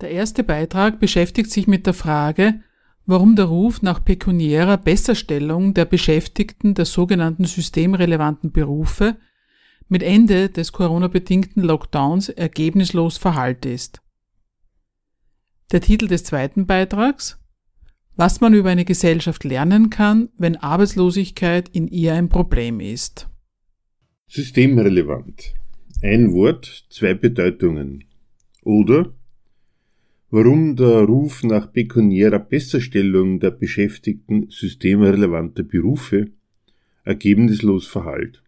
Der erste Beitrag beschäftigt sich mit der Frage, warum der Ruf nach pekuniärer Besserstellung der Beschäftigten der sogenannten systemrelevanten Berufe mit Ende des Corona-bedingten Lockdowns ergebnislos verhallt ist. Der Titel des zweiten Beitrags Was man über eine Gesellschaft lernen kann, wenn Arbeitslosigkeit in ihr ein Problem ist. Systemrelevant. Ein Wort, zwei Bedeutungen. Oder warum der Ruf nach pekuniärer Besserstellung der Beschäftigten systemrelevanter Berufe ergebnislos verhallt.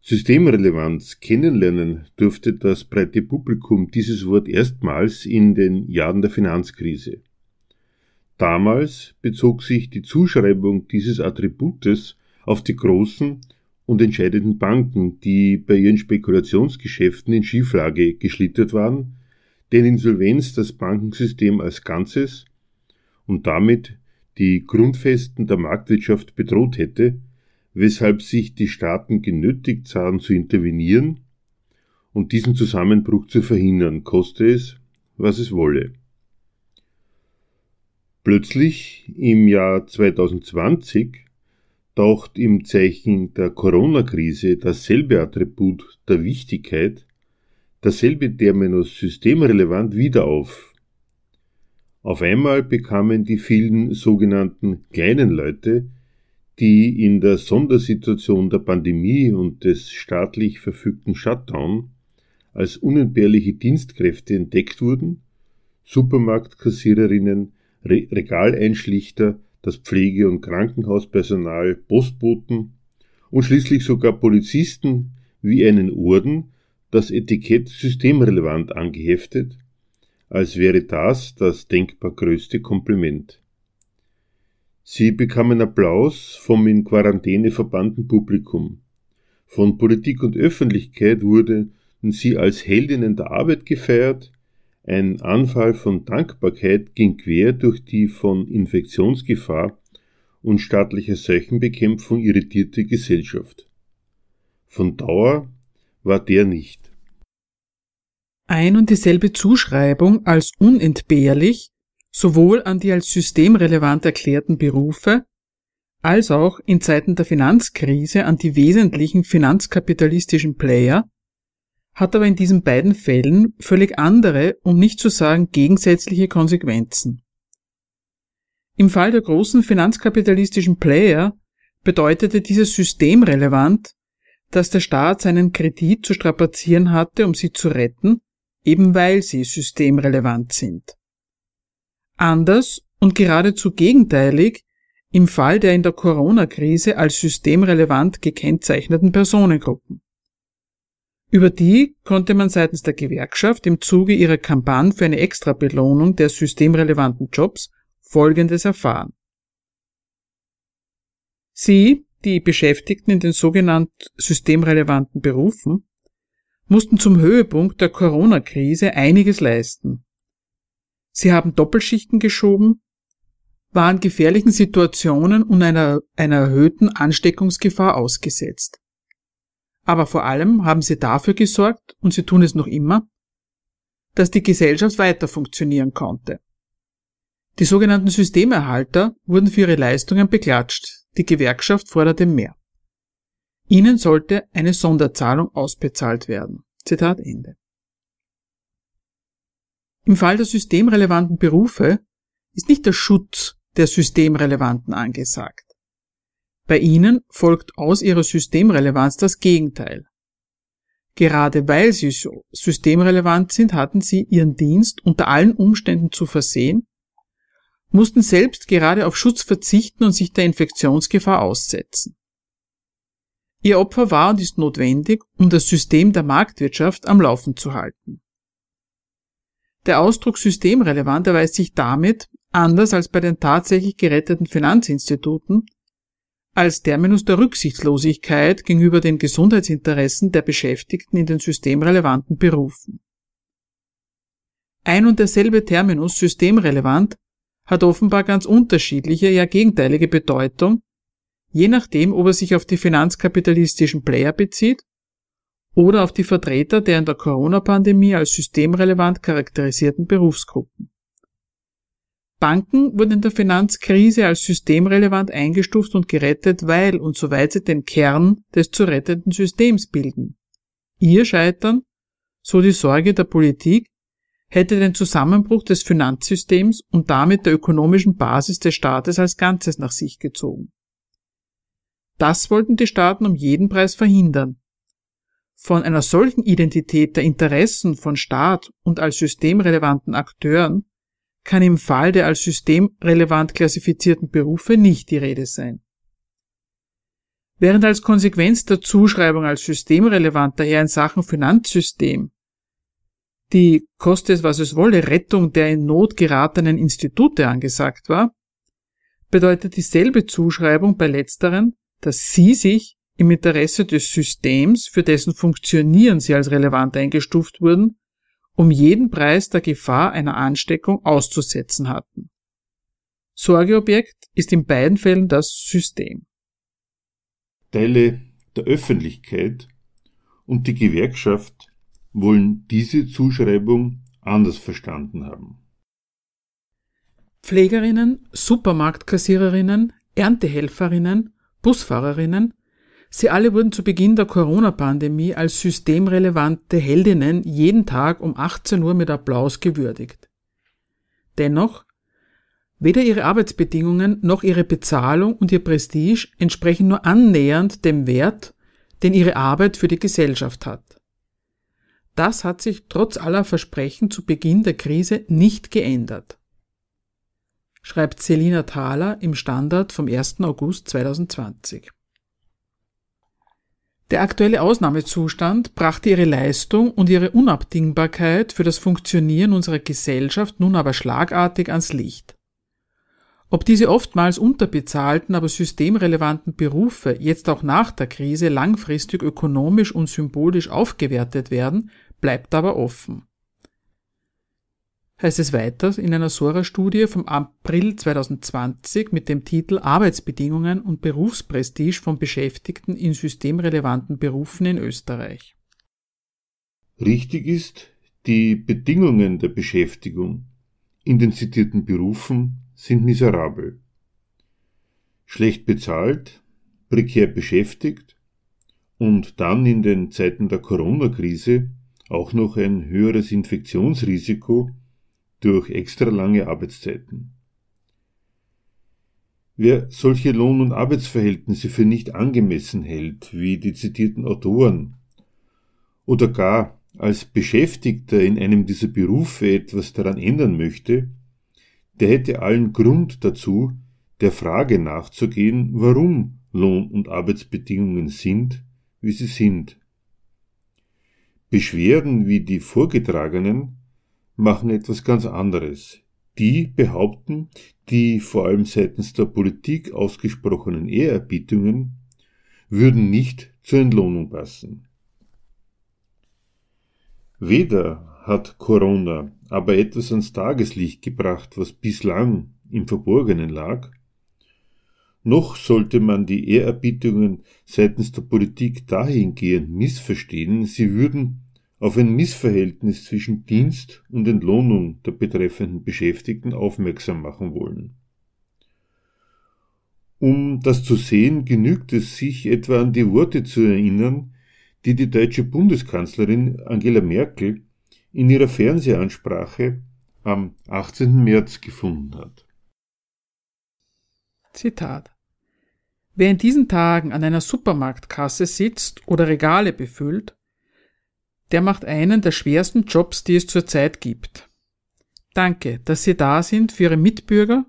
Systemrelevanz kennenlernen durfte das breite Publikum dieses Wort erstmals in den Jahren der Finanzkrise. Damals bezog sich die Zuschreibung dieses Attributes auf die großen und entscheidenden Banken, die bei ihren Spekulationsgeschäften in Schieflage geschlittert waren deren Insolvenz das Bankensystem als Ganzes und damit die Grundfesten der Marktwirtschaft bedroht hätte, weshalb sich die Staaten genötigt sahen zu intervenieren und diesen Zusammenbruch zu verhindern, koste es, was es wolle. Plötzlich im Jahr 2020 taucht im Zeichen der Corona-Krise dasselbe Attribut der Wichtigkeit dasselbe Terminus systemrelevant wieder auf. Auf einmal bekamen die vielen sogenannten kleinen Leute, die in der Sondersituation der Pandemie und des staatlich verfügten Shutdown als unentbehrliche Dienstkräfte entdeckt wurden, Supermarktkassiererinnen, Re Regaleinschlichter, das Pflege- und Krankenhauspersonal, Postboten und schließlich sogar Polizisten wie einen Orden das Etikett systemrelevant angeheftet, als wäre das das denkbar größte Kompliment. Sie bekamen Applaus vom in Quarantäne verbannten Publikum. Von Politik und Öffentlichkeit wurden sie als Heldinnen der Arbeit gefeiert, ein Anfall von Dankbarkeit ging quer durch die von Infektionsgefahr und staatlicher Seuchenbekämpfung irritierte Gesellschaft. Von Dauer war der nicht ein und dieselbe Zuschreibung als unentbehrlich sowohl an die als systemrelevant erklärten Berufe als auch in Zeiten der Finanzkrise an die wesentlichen finanzkapitalistischen Player, hat aber in diesen beiden Fällen völlig andere, um nicht zu sagen gegensätzliche Konsequenzen. Im Fall der großen finanzkapitalistischen Player bedeutete dieses systemrelevant, dass der Staat seinen Kredit zu strapazieren hatte, um sie zu retten, eben weil sie systemrelevant sind. Anders und geradezu gegenteilig im Fall der in der Corona-Krise als systemrelevant gekennzeichneten Personengruppen. Über die konnte man seitens der Gewerkschaft im Zuge ihrer Kampagne für eine Extrabelohnung der systemrelevanten Jobs Folgendes erfahren. Sie, die Beschäftigten in den sogenannten systemrelevanten Berufen, mussten zum Höhepunkt der Corona-Krise einiges leisten. Sie haben Doppelschichten geschoben, waren gefährlichen Situationen und einer, einer erhöhten Ansteckungsgefahr ausgesetzt. Aber vor allem haben sie dafür gesorgt, und sie tun es noch immer, dass die Gesellschaft weiter funktionieren konnte. Die sogenannten Systemerhalter wurden für ihre Leistungen beklatscht, die Gewerkschaft forderte mehr. Ihnen sollte eine Sonderzahlung ausbezahlt werden. Zitat Ende. Im Fall der systemrelevanten Berufe ist nicht der Schutz der systemrelevanten angesagt. Bei ihnen folgt aus ihrer Systemrelevanz das Gegenteil. Gerade weil sie so systemrelevant sind, hatten sie ihren Dienst unter allen Umständen zu versehen, mussten selbst gerade auf Schutz verzichten und sich der Infektionsgefahr aussetzen. Ihr Opfer war und ist notwendig, um das System der Marktwirtschaft am Laufen zu halten. Der Ausdruck systemrelevant erweist sich damit, anders als bei den tatsächlich geretteten Finanzinstituten, als Terminus der Rücksichtslosigkeit gegenüber den Gesundheitsinteressen der Beschäftigten in den systemrelevanten Berufen. Ein und derselbe Terminus systemrelevant hat offenbar ganz unterschiedliche, ja gegenteilige Bedeutung, je nachdem, ob er sich auf die finanzkapitalistischen Player bezieht oder auf die Vertreter der in der Corona-Pandemie als systemrelevant charakterisierten Berufsgruppen. Banken wurden in der Finanzkrise als systemrelevant eingestuft und gerettet, weil und soweit sie den Kern des zu rettenden Systems bilden. Ihr Scheitern, so die Sorge der Politik, hätte den Zusammenbruch des Finanzsystems und damit der ökonomischen Basis des Staates als Ganzes nach sich gezogen. Das wollten die Staaten um jeden Preis verhindern. Von einer solchen Identität der Interessen von Staat und als systemrelevanten Akteuren kann im Fall der als systemrelevant klassifizierten Berufe nicht die Rede sein. Während als Konsequenz der Zuschreibung als systemrelevant daher in Sachen Finanzsystem die, koste es was es wolle, Rettung der in Not geratenen Institute angesagt war, bedeutet dieselbe Zuschreibung bei letzteren, dass sie sich im Interesse des Systems, für dessen Funktionieren sie als relevant eingestuft wurden, um jeden Preis der Gefahr einer Ansteckung auszusetzen hatten. Sorgeobjekt ist in beiden Fällen das System. Teile der Öffentlichkeit und die Gewerkschaft wollen diese Zuschreibung anders verstanden haben. Pflegerinnen, Supermarktkassiererinnen, Erntehelferinnen, Busfahrerinnen, sie alle wurden zu Beginn der Corona-Pandemie als systemrelevante Heldinnen jeden Tag um 18 Uhr mit Applaus gewürdigt. Dennoch, weder ihre Arbeitsbedingungen noch ihre Bezahlung und ihr Prestige entsprechen nur annähernd dem Wert, den ihre Arbeit für die Gesellschaft hat. Das hat sich trotz aller Versprechen zu Beginn der Krise nicht geändert. Schreibt Selina Thaler im Standard vom 1. August 2020. Der aktuelle Ausnahmezustand brachte ihre Leistung und ihre Unabdingbarkeit für das Funktionieren unserer Gesellschaft nun aber schlagartig ans Licht. Ob diese oftmals unterbezahlten, aber systemrelevanten Berufe jetzt auch nach der Krise langfristig ökonomisch und symbolisch aufgewertet werden, bleibt aber offen. Heißt es weiter in einer Sora-Studie vom April 2020 mit dem Titel Arbeitsbedingungen und Berufsprestige von Beschäftigten in systemrelevanten Berufen in Österreich. Richtig ist, die Bedingungen der Beschäftigung in den zitierten Berufen sind miserabel. Schlecht bezahlt, prekär beschäftigt und dann in den Zeiten der Corona-Krise auch noch ein höheres Infektionsrisiko durch extra lange Arbeitszeiten. Wer solche Lohn- und Arbeitsverhältnisse für nicht angemessen hält, wie die zitierten Autoren, oder gar als Beschäftigter in einem dieser Berufe etwas daran ändern möchte, der hätte allen Grund dazu, der Frage nachzugehen, warum Lohn- und Arbeitsbedingungen sind, wie sie sind. Beschwerden wie die vorgetragenen machen etwas ganz anderes. Die behaupten, die vor allem seitens der Politik ausgesprochenen Ehrerbietungen würden nicht zur Entlohnung passen. Weder hat Corona aber etwas ans Tageslicht gebracht, was bislang im Verborgenen lag, noch sollte man die Ehrerbietungen seitens der Politik dahingehend missverstehen, sie würden auf ein Missverhältnis zwischen Dienst und Entlohnung der betreffenden Beschäftigten aufmerksam machen wollen. Um das zu sehen, genügt es sich etwa an die Worte zu erinnern, die die deutsche Bundeskanzlerin Angela Merkel in ihrer Fernsehansprache am 18. März gefunden hat. Zitat Wer in diesen Tagen an einer Supermarktkasse sitzt oder Regale befüllt, der macht einen der schwersten Jobs, die es zurzeit gibt. Danke, dass Sie da sind für Ihre Mitbürger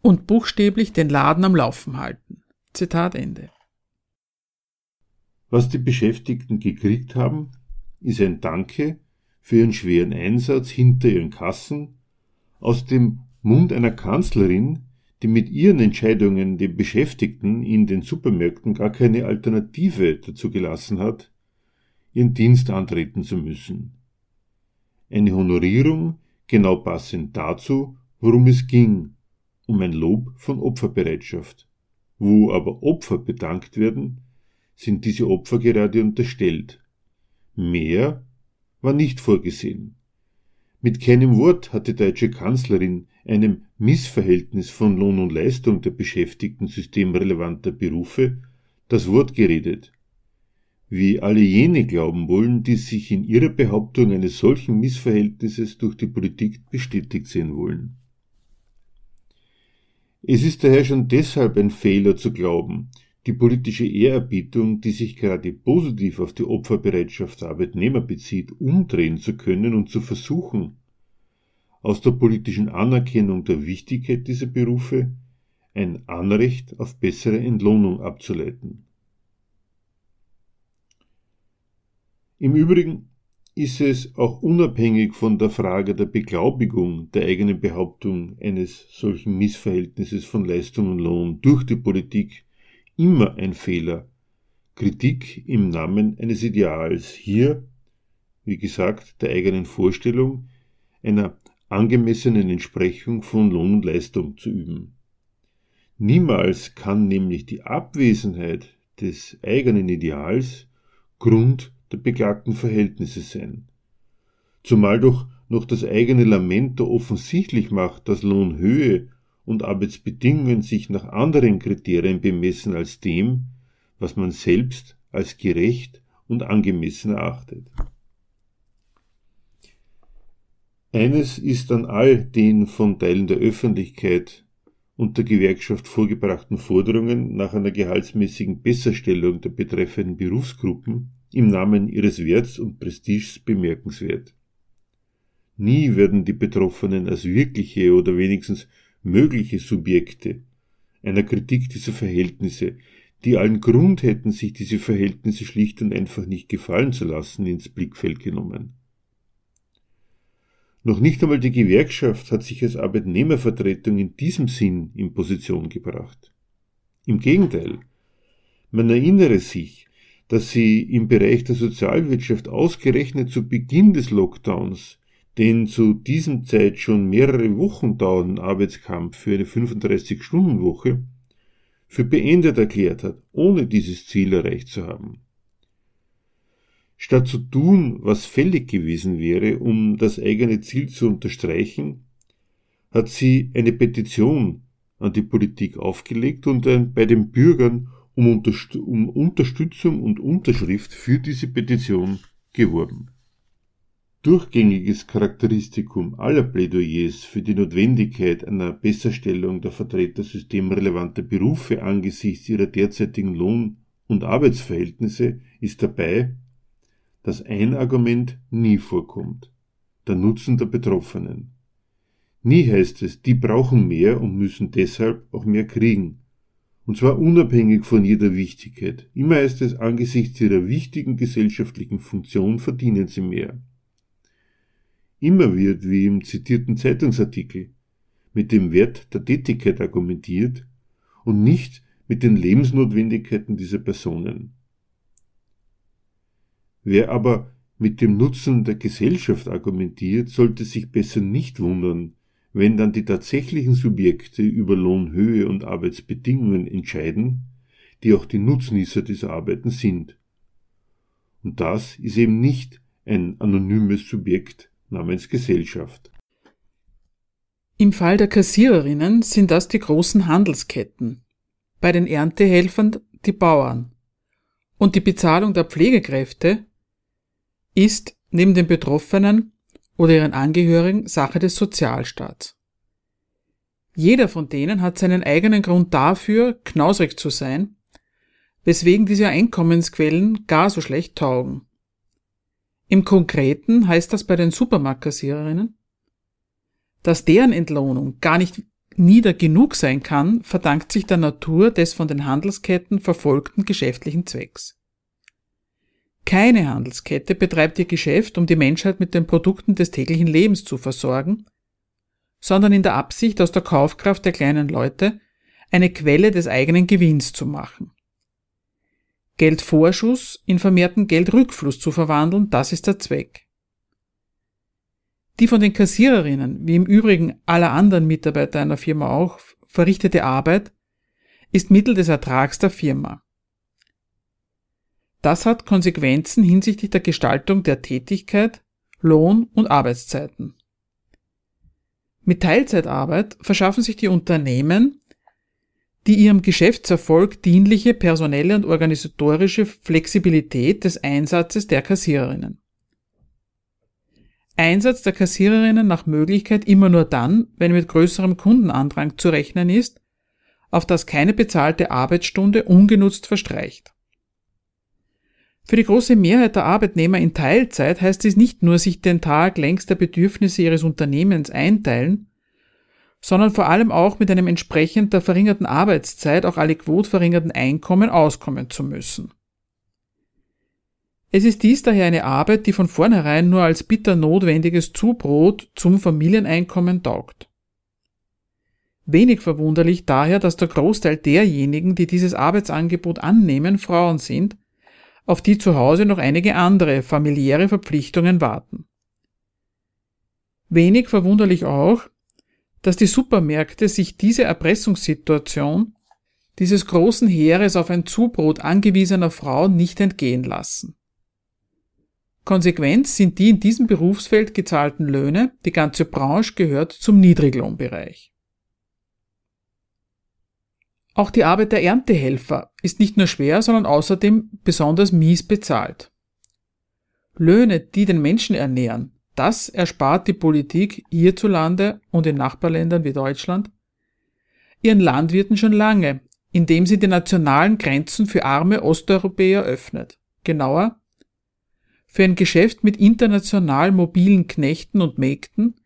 und buchstäblich den Laden am Laufen halten. Zitat Ende. Was die Beschäftigten gekriegt haben, ist ein Danke für ihren schweren Einsatz hinter ihren Kassen aus dem Mund einer Kanzlerin, die mit ihren Entscheidungen den Beschäftigten in den Supermärkten gar keine Alternative dazu gelassen hat, ihren Dienst antreten zu müssen. Eine Honorierung genau passend dazu, worum es ging, um ein Lob von Opferbereitschaft. Wo aber Opfer bedankt werden, sind diese Opfer gerade unterstellt. Mehr war nicht vorgesehen. Mit keinem Wort hat die deutsche Kanzlerin einem Missverhältnis von Lohn und Leistung der Beschäftigten systemrelevanter Berufe das Wort geredet. Wie alle jene glauben wollen, die sich in ihrer Behauptung eines solchen Missverhältnisses durch die Politik bestätigt sehen wollen. Es ist daher schon deshalb ein Fehler zu glauben, die politische Ehrerbietung, die sich gerade positiv auf die Opferbereitschaft der Arbeitnehmer bezieht, umdrehen zu können und zu versuchen, aus der politischen Anerkennung der Wichtigkeit dieser Berufe ein Anrecht auf bessere Entlohnung abzuleiten. Im Übrigen ist es auch unabhängig von der Frage der Beglaubigung der eigenen Behauptung eines solchen Missverhältnisses von Leistung und Lohn durch die Politik immer ein Fehler. Kritik im Namen eines Ideals. Hier, wie gesagt, der eigenen Vorstellung einer angemessenen Entsprechung von Lohn und Leistung zu üben. Niemals kann nämlich die Abwesenheit des eigenen Ideals Grund der beklagten Verhältnisse sein. Zumal doch noch das eigene Lamento offensichtlich macht, dass Lohnhöhe und Arbeitsbedingungen sich nach anderen Kriterien bemessen als dem, was man selbst als gerecht und angemessen erachtet. Eines ist an all den von Teilen der Öffentlichkeit und der Gewerkschaft vorgebrachten Forderungen nach einer gehaltsmäßigen Besserstellung der betreffenden Berufsgruppen im Namen ihres Werts und Prestiges bemerkenswert. Nie werden die Betroffenen als wirkliche oder wenigstens mögliche Subjekte einer Kritik dieser Verhältnisse, die allen Grund hätten, sich diese Verhältnisse schlicht und einfach nicht gefallen zu lassen, ins Blickfeld genommen. Noch nicht einmal die Gewerkschaft hat sich als Arbeitnehmervertretung in diesem Sinn in Position gebracht. Im Gegenteil, man erinnere sich, dass sie im Bereich der Sozialwirtschaft ausgerechnet zu Beginn des Lockdowns den zu diesem Zeit schon mehrere Wochen dauernden Arbeitskampf für eine 35-Stunden-Woche für beendet erklärt hat, ohne dieses Ziel erreicht zu haben. Statt zu tun, was fällig gewesen wäre, um das eigene Ziel zu unterstreichen, hat sie eine Petition an die Politik aufgelegt und bei den Bürgern um, Unterst Unterstützung und Unterschrift für diese Petition geworben. Durchgängiges Charakteristikum aller Plädoyers für die Notwendigkeit einer Besserstellung der Vertreter systemrelevanter Berufe angesichts ihrer derzeitigen Lohn- und Arbeitsverhältnisse ist dabei, dass ein Argument nie vorkommt, der Nutzen der Betroffenen. Nie heißt es, die brauchen mehr und müssen deshalb auch mehr kriegen, und zwar unabhängig von jeder Wichtigkeit. Immer heißt es, angesichts ihrer wichtigen gesellschaftlichen Funktion verdienen sie mehr. Immer wird, wie im zitierten Zeitungsartikel, mit dem Wert der Tätigkeit argumentiert und nicht mit den Lebensnotwendigkeiten dieser Personen. Wer aber mit dem Nutzen der Gesellschaft argumentiert, sollte sich besser nicht wundern, wenn dann die tatsächlichen Subjekte über Lohnhöhe und Arbeitsbedingungen entscheiden, die auch die Nutznießer dieser Arbeiten sind. Und das ist eben nicht ein anonymes Subjekt namens Gesellschaft. Im Fall der Kassiererinnen sind das die großen Handelsketten, bei den Erntehelfern die Bauern. Und die Bezahlung der Pflegekräfte ist neben den Betroffenen oder ihren Angehörigen Sache des Sozialstaats. Jeder von denen hat seinen eigenen Grund dafür, knausrig zu sein, weswegen diese Einkommensquellen gar so schlecht taugen. Im Konkreten heißt das bei den Supermarktkassiererinnen, dass deren Entlohnung gar nicht nieder genug sein kann, verdankt sich der Natur des von den Handelsketten verfolgten geschäftlichen Zwecks. Keine Handelskette betreibt ihr Geschäft, um die Menschheit mit den Produkten des täglichen Lebens zu versorgen, sondern in der Absicht, aus der Kaufkraft der kleinen Leute eine Quelle des eigenen Gewinns zu machen. Geldvorschuss in vermehrten Geldrückfluss zu verwandeln, das ist der Zweck. Die von den Kassiererinnen, wie im Übrigen aller anderen Mitarbeiter einer Firma auch, verrichtete Arbeit ist Mittel des Ertrags der Firma. Das hat Konsequenzen hinsichtlich der Gestaltung der Tätigkeit, Lohn und Arbeitszeiten. Mit Teilzeitarbeit verschaffen sich die Unternehmen die ihrem Geschäftserfolg dienliche personelle und organisatorische Flexibilität des Einsatzes der Kassiererinnen. Einsatz der Kassiererinnen nach Möglichkeit immer nur dann, wenn mit größerem Kundenandrang zu rechnen ist, auf das keine bezahlte Arbeitsstunde ungenutzt verstreicht. Für die große Mehrheit der Arbeitnehmer in Teilzeit heißt dies nicht nur sich den Tag längs der Bedürfnisse ihres Unternehmens einteilen, sondern vor allem auch mit einem entsprechend der verringerten Arbeitszeit auch aliquot verringerten Einkommen auskommen zu müssen. Es ist dies daher eine Arbeit, die von vornherein nur als bitter notwendiges Zubrot zum Familieneinkommen taugt. Wenig verwunderlich daher, dass der Großteil derjenigen, die dieses Arbeitsangebot annehmen, Frauen sind, auf die zu Hause noch einige andere familiäre Verpflichtungen warten. Wenig verwunderlich auch, dass die Supermärkte sich diese Erpressungssituation dieses großen Heeres auf ein Zubrot angewiesener Frauen nicht entgehen lassen. Konsequenz sind die in diesem Berufsfeld gezahlten Löhne, die ganze Branche gehört zum Niedriglohnbereich. Auch die Arbeit der Erntehelfer ist nicht nur schwer, sondern außerdem besonders mies bezahlt. Löhne, die den Menschen ernähren, das erspart die Politik hierzulande und in Nachbarländern wie Deutschland ihren Landwirten schon lange, indem sie die nationalen Grenzen für arme Osteuropäer öffnet. Genauer, für ein Geschäft mit international mobilen Knechten und Mägden,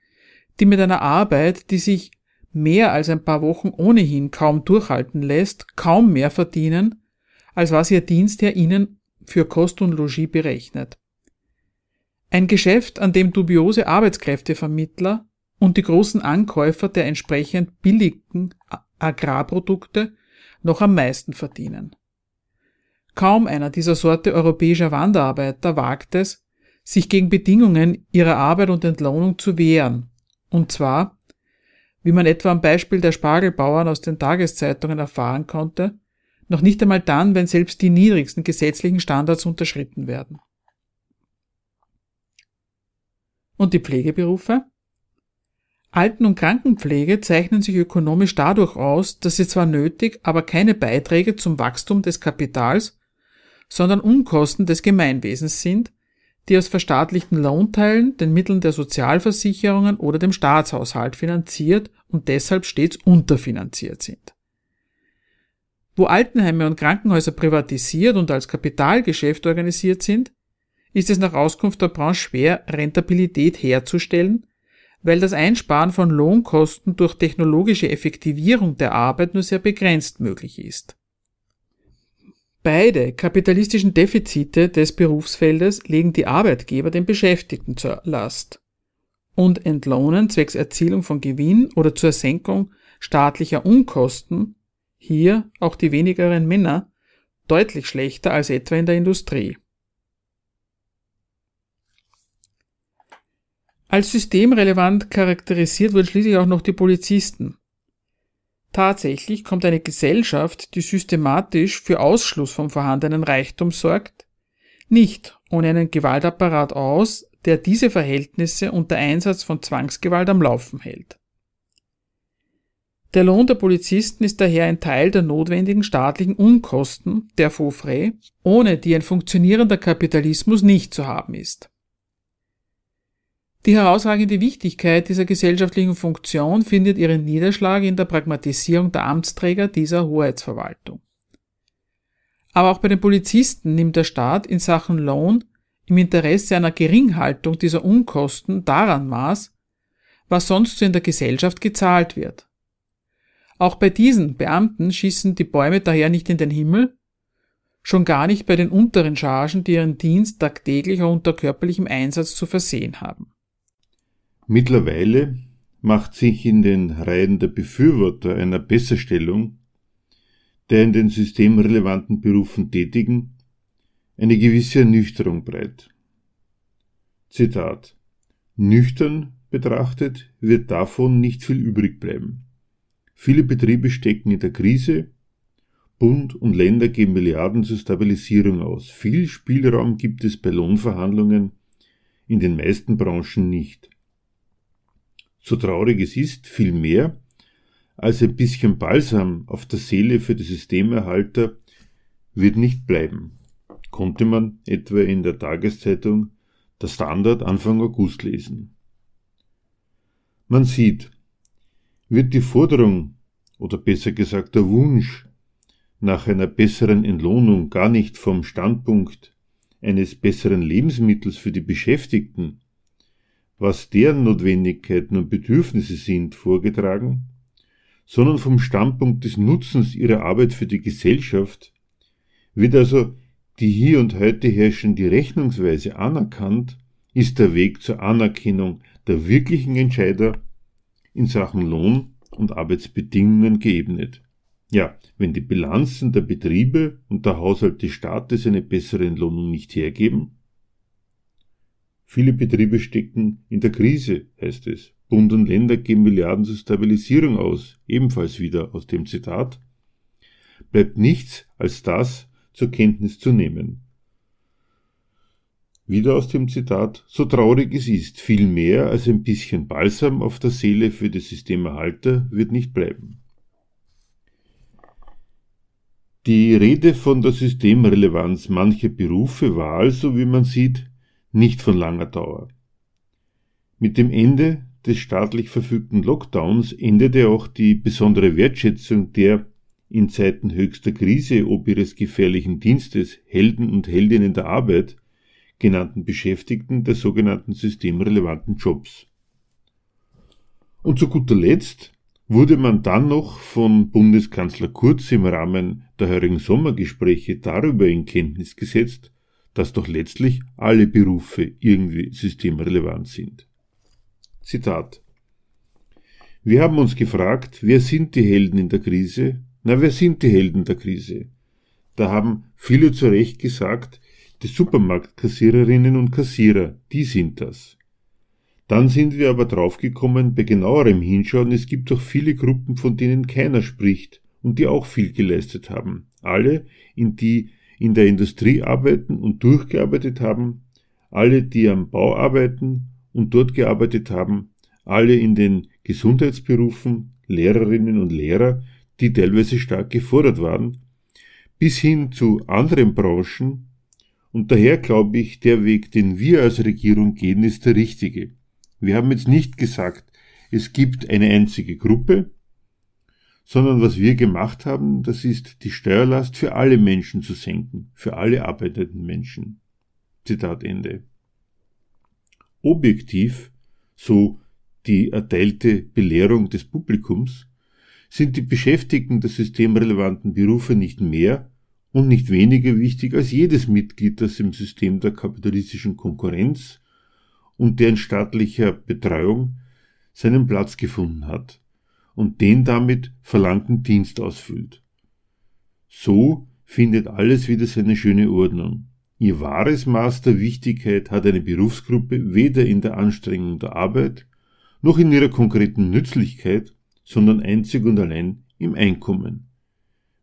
die mit einer Arbeit, die sich mehr als ein paar Wochen ohnehin kaum durchhalten lässt, kaum mehr verdienen, als was ihr Dienstherr ihnen für Kost und Logis berechnet. Ein Geschäft, an dem dubiose Arbeitskräftevermittler und die großen Ankäufer der entsprechend billigen Agrarprodukte noch am meisten verdienen. Kaum einer dieser Sorte europäischer Wanderarbeiter wagt es, sich gegen Bedingungen ihrer Arbeit und Entlohnung zu wehren. Und zwar, wie man etwa am Beispiel der Spargelbauern aus den Tageszeitungen erfahren konnte, noch nicht einmal dann, wenn selbst die niedrigsten gesetzlichen Standards unterschritten werden. Und die Pflegeberufe? Alten- und Krankenpflege zeichnen sich ökonomisch dadurch aus, dass sie zwar nötig, aber keine Beiträge zum Wachstum des Kapitals, sondern Unkosten des Gemeinwesens sind, die aus verstaatlichten Lohnteilen, den Mitteln der Sozialversicherungen oder dem Staatshaushalt finanziert und deshalb stets unterfinanziert sind. Wo Altenheime und Krankenhäuser privatisiert und als Kapitalgeschäft organisiert sind, ist es nach Auskunft der Branche schwer, Rentabilität herzustellen, weil das Einsparen von Lohnkosten durch technologische Effektivierung der Arbeit nur sehr begrenzt möglich ist. Beide kapitalistischen Defizite des Berufsfeldes legen die Arbeitgeber den Beschäftigten zur Last und entlohnen zwecks Erzielung von Gewinn oder zur Senkung staatlicher Unkosten hier auch die wenigeren Männer deutlich schlechter als etwa in der Industrie. Als systemrelevant charakterisiert wurden schließlich auch noch die Polizisten. Tatsächlich kommt eine Gesellschaft, die systematisch für Ausschluss vom vorhandenen Reichtum sorgt, nicht ohne einen Gewaltapparat aus, der diese Verhältnisse unter Einsatz von Zwangsgewalt am Laufen hält. Der Lohn der Polizisten ist daher ein Teil der notwendigen staatlichen Unkosten der Faux ohne die ein funktionierender Kapitalismus nicht zu haben ist. Die herausragende Wichtigkeit dieser gesellschaftlichen Funktion findet ihren Niederschlag in der Pragmatisierung der Amtsträger dieser Hoheitsverwaltung. Aber auch bei den Polizisten nimmt der Staat in Sachen Lohn im Interesse einer Geringhaltung dieser Unkosten daran Maß, was sonst so in der Gesellschaft gezahlt wird. Auch bei diesen Beamten schießen die Bäume daher nicht in den Himmel, schon gar nicht bei den unteren Chargen, die ihren Dienst tagtäglich unter körperlichem Einsatz zu versehen haben. Mittlerweile macht sich in den Reihen der Befürworter einer Besserstellung der in den systemrelevanten Berufen Tätigen eine gewisse Ernüchterung breit. Zitat Nüchtern betrachtet wird davon nicht viel übrig bleiben. Viele Betriebe stecken in der Krise, Bund und Länder geben Milliarden zur Stabilisierung aus. Viel Spielraum gibt es bei Lohnverhandlungen in den meisten Branchen nicht. So traurig es ist, vielmehr als ein bisschen Balsam auf der Seele für die Systemerhalter wird nicht bleiben, konnte man etwa in der Tageszeitung Der Standard Anfang August lesen. Man sieht, wird die Forderung oder besser gesagt der Wunsch nach einer besseren Entlohnung gar nicht vom Standpunkt eines besseren Lebensmittels für die Beschäftigten, was deren Notwendigkeiten und Bedürfnisse sind, vorgetragen, sondern vom Standpunkt des Nutzens ihrer Arbeit für die Gesellschaft, wird also die hier und heute herrschende Rechnungsweise anerkannt, ist der Weg zur Anerkennung der wirklichen Entscheider in Sachen Lohn und Arbeitsbedingungen geebnet. Ja, wenn die Bilanzen der Betriebe und der Haushalt des Staates eine bessere Entlohnung nicht hergeben? Viele Betriebe stecken in der Krise, heißt es. Bund und Länder geben Milliarden zur Stabilisierung aus, ebenfalls wieder aus dem Zitat. Bleibt nichts als das zur Kenntnis zu nehmen. Wieder aus dem Zitat, so traurig es ist, viel mehr als ein bisschen Balsam auf der Seele für die Systemerhalter wird nicht bleiben. Die Rede von der Systemrelevanz mancher Berufe war also, wie man sieht, nicht von langer Dauer. Mit dem Ende des staatlich verfügten Lockdowns endete auch die besondere Wertschätzung der in Zeiten höchster Krise ob ihres gefährlichen Dienstes Helden und Heldinnen der Arbeit genannten Beschäftigten der sogenannten systemrelevanten Jobs. Und zu guter Letzt wurde man dann noch von Bundeskanzler Kurz im Rahmen der heurigen Sommergespräche darüber in Kenntnis gesetzt, dass doch letztlich alle Berufe irgendwie systemrelevant sind. Zitat Wir haben uns gefragt, wer sind die Helden in der Krise? Na, wer sind die Helden der Krise? Da haben viele zu Recht gesagt, die Supermarktkassiererinnen und Kassierer, die sind das. Dann sind wir aber draufgekommen, bei genauerem Hinschauen, es gibt doch viele Gruppen, von denen keiner spricht und die auch viel geleistet haben. Alle, in die in der Industrie arbeiten und durchgearbeitet haben, alle, die am Bau arbeiten und dort gearbeitet haben, alle in den Gesundheitsberufen, Lehrerinnen und Lehrer, die teilweise stark gefordert waren, bis hin zu anderen Branchen, und daher glaube ich, der Weg, den wir als Regierung gehen, ist der richtige. Wir haben jetzt nicht gesagt, es gibt eine einzige Gruppe, sondern was wir gemacht haben, das ist die Steuerlast für alle Menschen zu senken, für alle arbeitenden Menschen. Zitat Ende. Objektiv, so die erteilte Belehrung des Publikums, sind die Beschäftigten der systemrelevanten Berufe nicht mehr und nicht weniger wichtig als jedes Mitglied, das im System der kapitalistischen Konkurrenz und deren staatlicher Betreuung seinen Platz gefunden hat und den damit verlangten Dienst ausfüllt. So findet alles wieder seine schöne Ordnung. Ihr wahres Maß der Wichtigkeit hat eine Berufsgruppe weder in der Anstrengung der Arbeit noch in ihrer konkreten Nützlichkeit, sondern einzig und allein im Einkommen.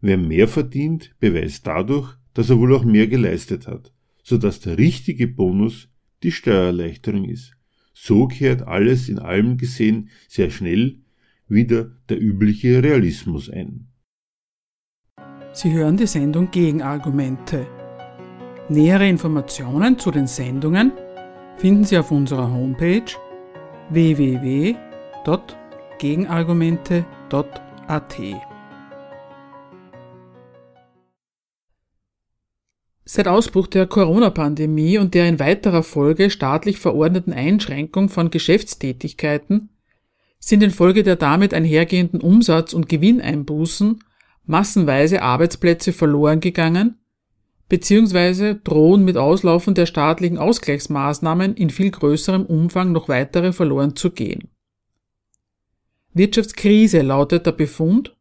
Wer mehr verdient, beweist dadurch, dass er wohl auch mehr geleistet hat, so dass der richtige Bonus die Steuererleichterung ist. So kehrt alles in allem gesehen sehr schnell wieder der übliche Realismus ein. Sie hören die Sendung Gegenargumente. Nähere Informationen zu den Sendungen finden Sie auf unserer Homepage www.gegenargumente.at. Seit Ausbruch der Corona-Pandemie und der in weiterer Folge staatlich verordneten Einschränkung von Geschäftstätigkeiten sind infolge der damit einhergehenden Umsatz- und Gewinneinbußen massenweise Arbeitsplätze verloren gegangen, beziehungsweise drohen mit Auslaufen der staatlichen Ausgleichsmaßnahmen in viel größerem Umfang noch weitere verloren zu gehen. Wirtschaftskrise lautet der Befund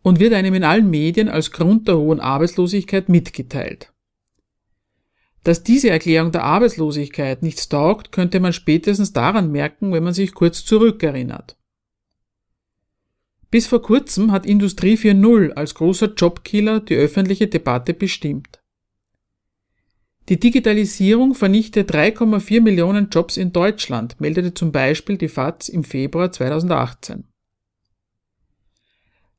und wird einem in allen Medien als Grund der hohen Arbeitslosigkeit mitgeteilt. Dass diese Erklärung der Arbeitslosigkeit nichts taugt, könnte man spätestens daran merken, wenn man sich kurz zurückerinnert. Bis vor kurzem hat Industrie 4.0 als großer Jobkiller die öffentliche Debatte bestimmt. Die Digitalisierung vernichtet 3,4 Millionen Jobs in Deutschland, meldete zum Beispiel die FAZ im Februar 2018.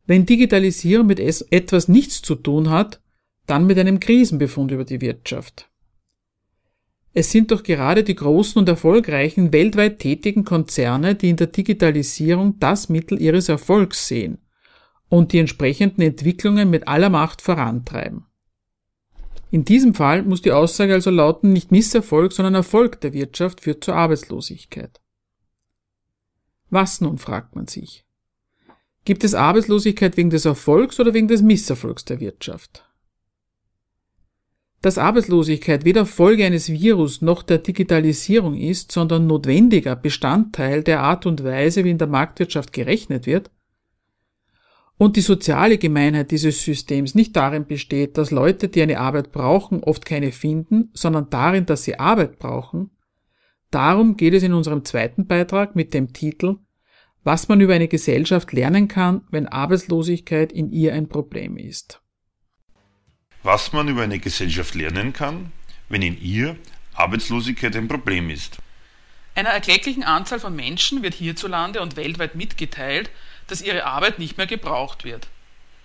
Wenn Digitalisierung mit etwas nichts zu tun hat, dann mit einem Krisenbefund über die Wirtschaft. Es sind doch gerade die großen und erfolgreichen weltweit tätigen Konzerne, die in der Digitalisierung das Mittel ihres Erfolgs sehen und die entsprechenden Entwicklungen mit aller Macht vorantreiben. In diesem Fall muss die Aussage also lauten, nicht Misserfolg, sondern Erfolg der Wirtschaft führt zur Arbeitslosigkeit. Was nun, fragt man sich. Gibt es Arbeitslosigkeit wegen des Erfolgs oder wegen des Misserfolgs der Wirtschaft? Dass Arbeitslosigkeit weder Folge eines Virus noch der Digitalisierung ist, sondern notwendiger Bestandteil der Art und Weise, wie in der Marktwirtschaft gerechnet wird, und die soziale Gemeinheit dieses Systems nicht darin besteht, dass Leute, die eine Arbeit brauchen, oft keine finden, sondern darin, dass sie Arbeit brauchen, darum geht es in unserem zweiten Beitrag mit dem Titel Was man über eine Gesellschaft lernen kann, wenn Arbeitslosigkeit in ihr ein Problem ist. Was man über eine Gesellschaft lernen kann, wenn in ihr Arbeitslosigkeit ein Problem ist. Einer erklecklichen Anzahl von Menschen wird hierzulande und weltweit mitgeteilt, dass ihre Arbeit nicht mehr gebraucht wird.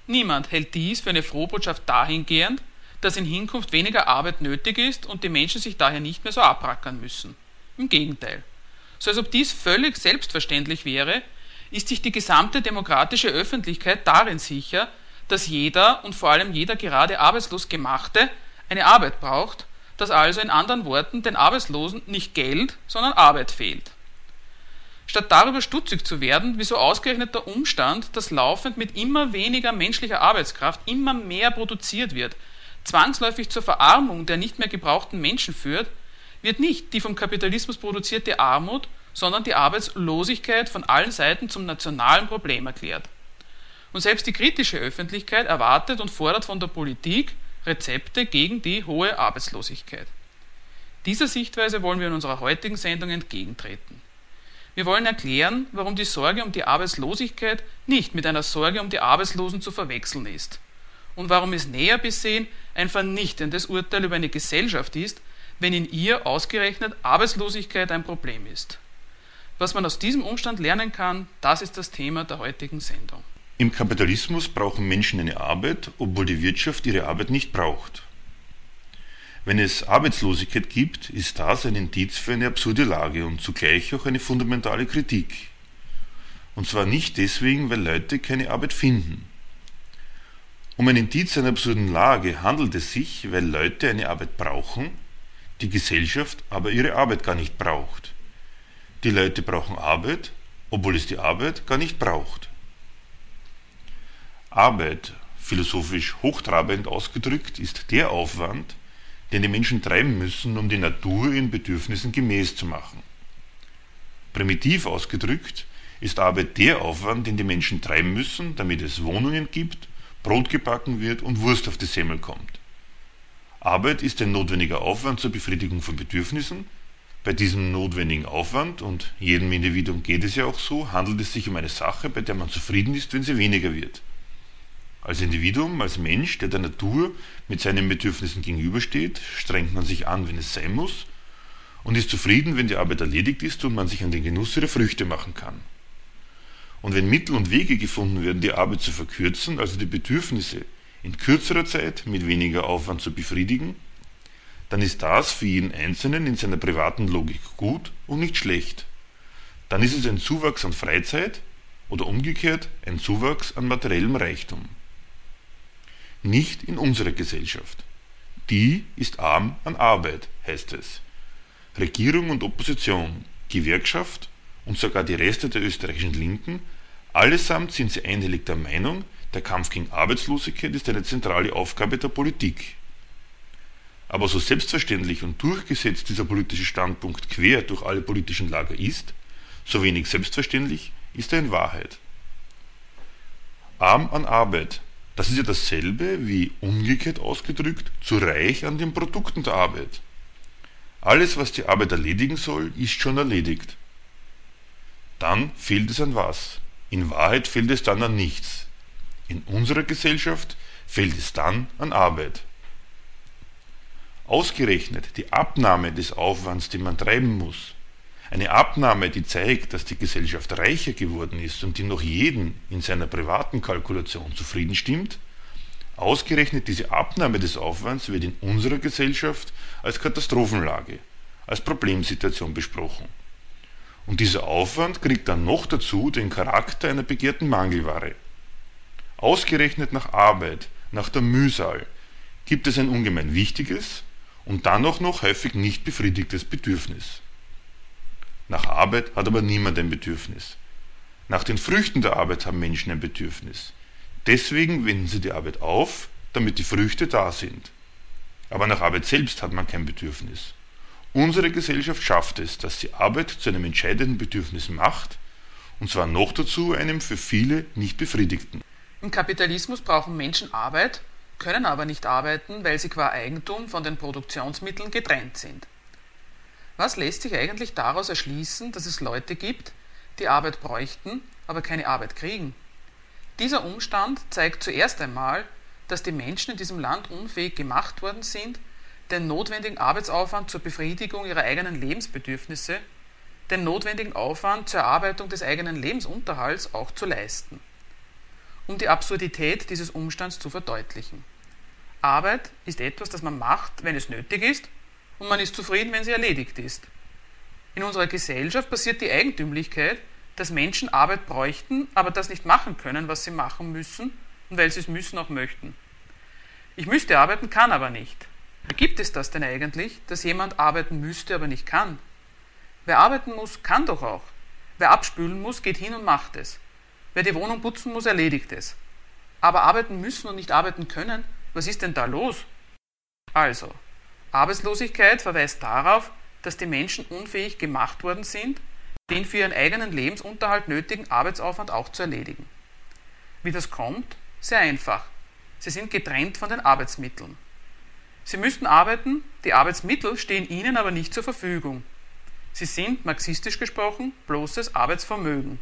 Niemand hält dies für eine Frohbotschaft dahingehend, dass in Hinkunft weniger Arbeit nötig ist und die Menschen sich daher nicht mehr so abrackern müssen. Im Gegenteil. So als ob dies völlig selbstverständlich wäre, ist sich die gesamte demokratische Öffentlichkeit darin sicher, dass jeder und vor allem jeder gerade arbeitslos gemachte eine Arbeit braucht, dass also in anderen Worten den Arbeitslosen nicht Geld, sondern Arbeit fehlt. Statt darüber stutzig zu werden, wieso ausgerechnet der Umstand, dass laufend mit immer weniger menschlicher Arbeitskraft immer mehr produziert wird, zwangsläufig zur Verarmung der nicht mehr gebrauchten Menschen führt, wird nicht die vom Kapitalismus produzierte Armut, sondern die Arbeitslosigkeit von allen Seiten zum nationalen Problem erklärt. Und selbst die kritische Öffentlichkeit erwartet und fordert von der Politik Rezepte gegen die hohe Arbeitslosigkeit. Dieser Sichtweise wollen wir in unserer heutigen Sendung entgegentreten. Wir wollen erklären, warum die Sorge um die Arbeitslosigkeit nicht mit einer Sorge um die Arbeitslosen zu verwechseln ist und warum es näher besehen ein vernichtendes Urteil über eine Gesellschaft ist, wenn in ihr ausgerechnet Arbeitslosigkeit ein Problem ist. Was man aus diesem Umstand lernen kann, das ist das Thema der heutigen Sendung. Im Kapitalismus brauchen Menschen eine Arbeit, obwohl die Wirtschaft ihre Arbeit nicht braucht. Wenn es Arbeitslosigkeit gibt, ist das ein Indiz für eine absurde Lage und zugleich auch eine fundamentale Kritik. Und zwar nicht deswegen, weil Leute keine Arbeit finden. Um ein Indiz einer absurden Lage handelt es sich, weil Leute eine Arbeit brauchen, die Gesellschaft aber ihre Arbeit gar nicht braucht. Die Leute brauchen Arbeit, obwohl es die Arbeit gar nicht braucht. Arbeit, philosophisch hochtrabend ausgedrückt, ist der Aufwand, den die Menschen treiben müssen, um die Natur ihren Bedürfnissen gemäß zu machen. Primitiv ausgedrückt ist Arbeit der Aufwand, den die Menschen treiben müssen, damit es Wohnungen gibt, Brot gebacken wird und Wurst auf die Semmel kommt. Arbeit ist ein notwendiger Aufwand zur Befriedigung von Bedürfnissen. Bei diesem notwendigen Aufwand, und jedem Individuum geht es ja auch so, handelt es sich um eine Sache, bei der man zufrieden ist, wenn sie weniger wird. Als Individuum, als Mensch, der der Natur mit seinen Bedürfnissen gegenübersteht, strengt man sich an, wenn es sein muss, und ist zufrieden, wenn die Arbeit erledigt ist und man sich an den Genuss ihrer Früchte machen kann. Und wenn Mittel und Wege gefunden werden, die Arbeit zu verkürzen, also die Bedürfnisse in kürzerer Zeit mit weniger Aufwand zu befriedigen, dann ist das für jeden Einzelnen in seiner privaten Logik gut und nicht schlecht. Dann ist es ein Zuwachs an Freizeit oder umgekehrt ein Zuwachs an materiellem Reichtum nicht in unserer Gesellschaft. Die ist arm an Arbeit, heißt es. Regierung und Opposition, Gewerkschaft und sogar die Reste der österreichischen Linken, allesamt sind sie einhellig der Meinung, der Kampf gegen Arbeitslosigkeit ist eine zentrale Aufgabe der Politik. Aber so selbstverständlich und durchgesetzt dieser politische Standpunkt quer durch alle politischen Lager ist, so wenig selbstverständlich ist er in Wahrheit. Arm an Arbeit, das ist ja dasselbe wie umgekehrt ausgedrückt zu reich an den Produkten der Arbeit. Alles, was die Arbeit erledigen soll, ist schon erledigt. Dann fehlt es an was? In Wahrheit fehlt es dann an nichts. In unserer Gesellschaft fehlt es dann an Arbeit. Ausgerechnet die Abnahme des Aufwands, den man treiben muss, eine Abnahme, die zeigt, dass die Gesellschaft reicher geworden ist und die noch jeden in seiner privaten Kalkulation zufrieden stimmt, ausgerechnet diese Abnahme des Aufwands wird in unserer Gesellschaft als Katastrophenlage, als Problemsituation besprochen. Und dieser Aufwand kriegt dann noch dazu den Charakter einer begehrten Mangelware. Ausgerechnet nach Arbeit, nach der Mühsal, gibt es ein ungemein wichtiges, und dann auch noch häufig nicht befriedigtes Bedürfnis. Nach Arbeit hat aber niemand ein Bedürfnis. Nach den Früchten der Arbeit haben Menschen ein Bedürfnis. Deswegen wenden sie die Arbeit auf, damit die Früchte da sind. Aber nach Arbeit selbst hat man kein Bedürfnis. Unsere Gesellschaft schafft es, dass sie Arbeit zu einem entscheidenden Bedürfnis macht, und zwar noch dazu einem für viele nicht befriedigten. Im Kapitalismus brauchen Menschen Arbeit, können aber nicht arbeiten, weil sie qua Eigentum von den Produktionsmitteln getrennt sind. Was lässt sich eigentlich daraus erschließen, dass es Leute gibt, die Arbeit bräuchten, aber keine Arbeit kriegen? Dieser Umstand zeigt zuerst einmal, dass die Menschen in diesem Land unfähig gemacht worden sind, den notwendigen Arbeitsaufwand zur Befriedigung ihrer eigenen Lebensbedürfnisse, den notwendigen Aufwand zur Erarbeitung des eigenen Lebensunterhalts auch zu leisten um die Absurdität dieses Umstands zu verdeutlichen. Arbeit ist etwas, das man macht, wenn es nötig ist, und man ist zufrieden, wenn sie erledigt ist. In unserer Gesellschaft passiert die Eigentümlichkeit, dass Menschen Arbeit bräuchten, aber das nicht machen können, was sie machen müssen, und weil sie es müssen, auch möchten. Ich müsste arbeiten, kann aber nicht. Wie gibt es das denn eigentlich, dass jemand arbeiten müsste, aber nicht kann? Wer arbeiten muss, kann doch auch. Wer abspülen muss, geht hin und macht es. Wer die Wohnung putzen muss, erledigt es. Aber arbeiten müssen und nicht arbeiten können, was ist denn da los? Also, Arbeitslosigkeit verweist darauf, dass die Menschen unfähig gemacht worden sind, den für ihren eigenen Lebensunterhalt nötigen Arbeitsaufwand auch zu erledigen. Wie das kommt? Sehr einfach. Sie sind getrennt von den Arbeitsmitteln. Sie müssten arbeiten, die Arbeitsmittel stehen ihnen aber nicht zur Verfügung. Sie sind, marxistisch gesprochen, bloßes Arbeitsvermögen.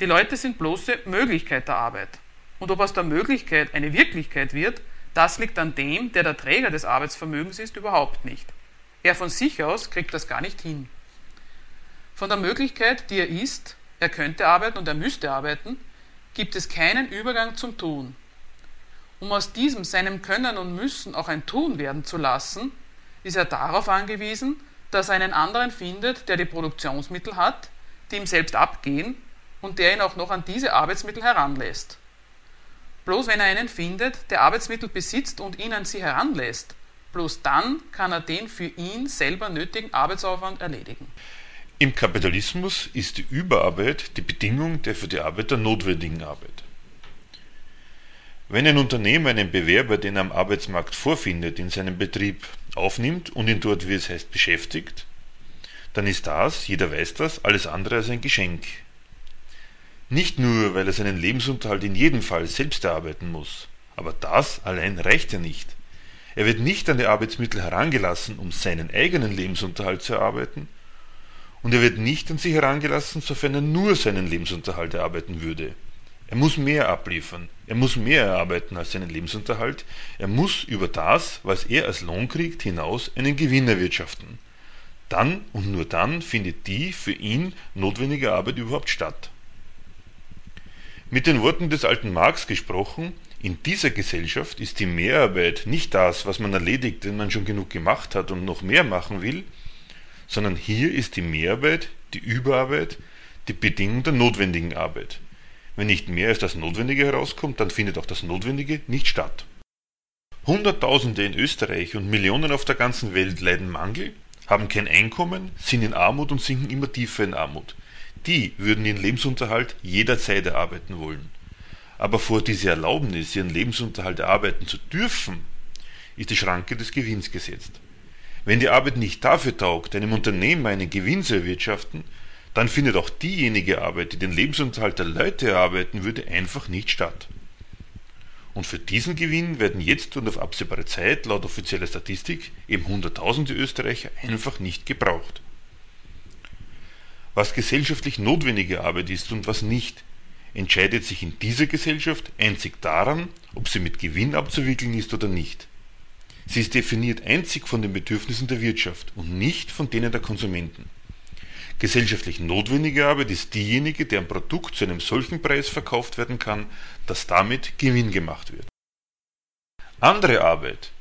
Die Leute sind bloße Möglichkeit der Arbeit. Und ob aus der Möglichkeit eine Wirklichkeit wird, das liegt an dem, der der Träger des Arbeitsvermögens ist, überhaupt nicht. Er von sich aus kriegt das gar nicht hin. Von der Möglichkeit, die er ist, er könnte arbeiten und er müsste arbeiten, gibt es keinen Übergang zum Tun. Um aus diesem seinem Können und Müssen auch ein Tun werden zu lassen, ist er darauf angewiesen, dass er einen anderen findet, der die Produktionsmittel hat, die ihm selbst abgehen und der ihn auch noch an diese Arbeitsmittel heranlässt. Bloß wenn er einen findet, der Arbeitsmittel besitzt und ihn an sie heranlässt, bloß dann kann er den für ihn selber nötigen Arbeitsaufwand erledigen. Im Kapitalismus ist die Überarbeit die Bedingung der für die Arbeiter notwendigen Arbeit. Wenn ein Unternehmer einen Bewerber, den er am Arbeitsmarkt vorfindet, in seinem Betrieb aufnimmt und ihn dort, wie es heißt, beschäftigt, dann ist das, jeder weiß das, alles andere als ein Geschenk, nicht nur, weil er seinen Lebensunterhalt in jedem Fall selbst erarbeiten muss, aber das allein reicht ja nicht. Er wird nicht an die Arbeitsmittel herangelassen, um seinen eigenen Lebensunterhalt zu erarbeiten, und er wird nicht an sie herangelassen, sofern er nur seinen Lebensunterhalt erarbeiten würde. Er muss mehr abliefern, er muss mehr erarbeiten als seinen Lebensunterhalt, er muss über das, was er als Lohn kriegt, hinaus einen Gewinn erwirtschaften. Dann und nur dann findet die für ihn notwendige Arbeit überhaupt statt. Mit den Worten des alten Marx gesprochen, in dieser Gesellschaft ist die Mehrarbeit nicht das, was man erledigt, wenn man schon genug gemacht hat und noch mehr machen will, sondern hier ist die Mehrarbeit, die Überarbeit, die Bedingung der notwendigen Arbeit. Wenn nicht mehr als das Notwendige herauskommt, dann findet auch das Notwendige nicht statt. Hunderttausende in Österreich und Millionen auf der ganzen Welt leiden Mangel, haben kein Einkommen, sind in Armut und sinken immer tiefer in Armut die würden ihren Lebensunterhalt jederzeit erarbeiten wollen. Aber vor dieser Erlaubnis, ihren Lebensunterhalt erarbeiten zu dürfen, ist die Schranke des Gewinns gesetzt. Wenn die Arbeit nicht dafür taugt, einem Unternehmer einen Gewinn zu erwirtschaften, dann findet auch diejenige Arbeit, die den Lebensunterhalt der Leute erarbeiten würde, einfach nicht statt. Und für diesen Gewinn werden jetzt und auf absehbare Zeit laut offizieller Statistik eben Hunderttausende Österreicher einfach nicht gebraucht. Was gesellschaftlich notwendige Arbeit ist und was nicht, entscheidet sich in dieser Gesellschaft einzig daran, ob sie mit Gewinn abzuwickeln ist oder nicht. Sie ist definiert einzig von den Bedürfnissen der Wirtschaft und nicht von denen der Konsumenten. Gesellschaftlich notwendige Arbeit ist diejenige, deren Produkt zu einem solchen Preis verkauft werden kann, dass damit Gewinn gemacht wird. Andere Arbeit,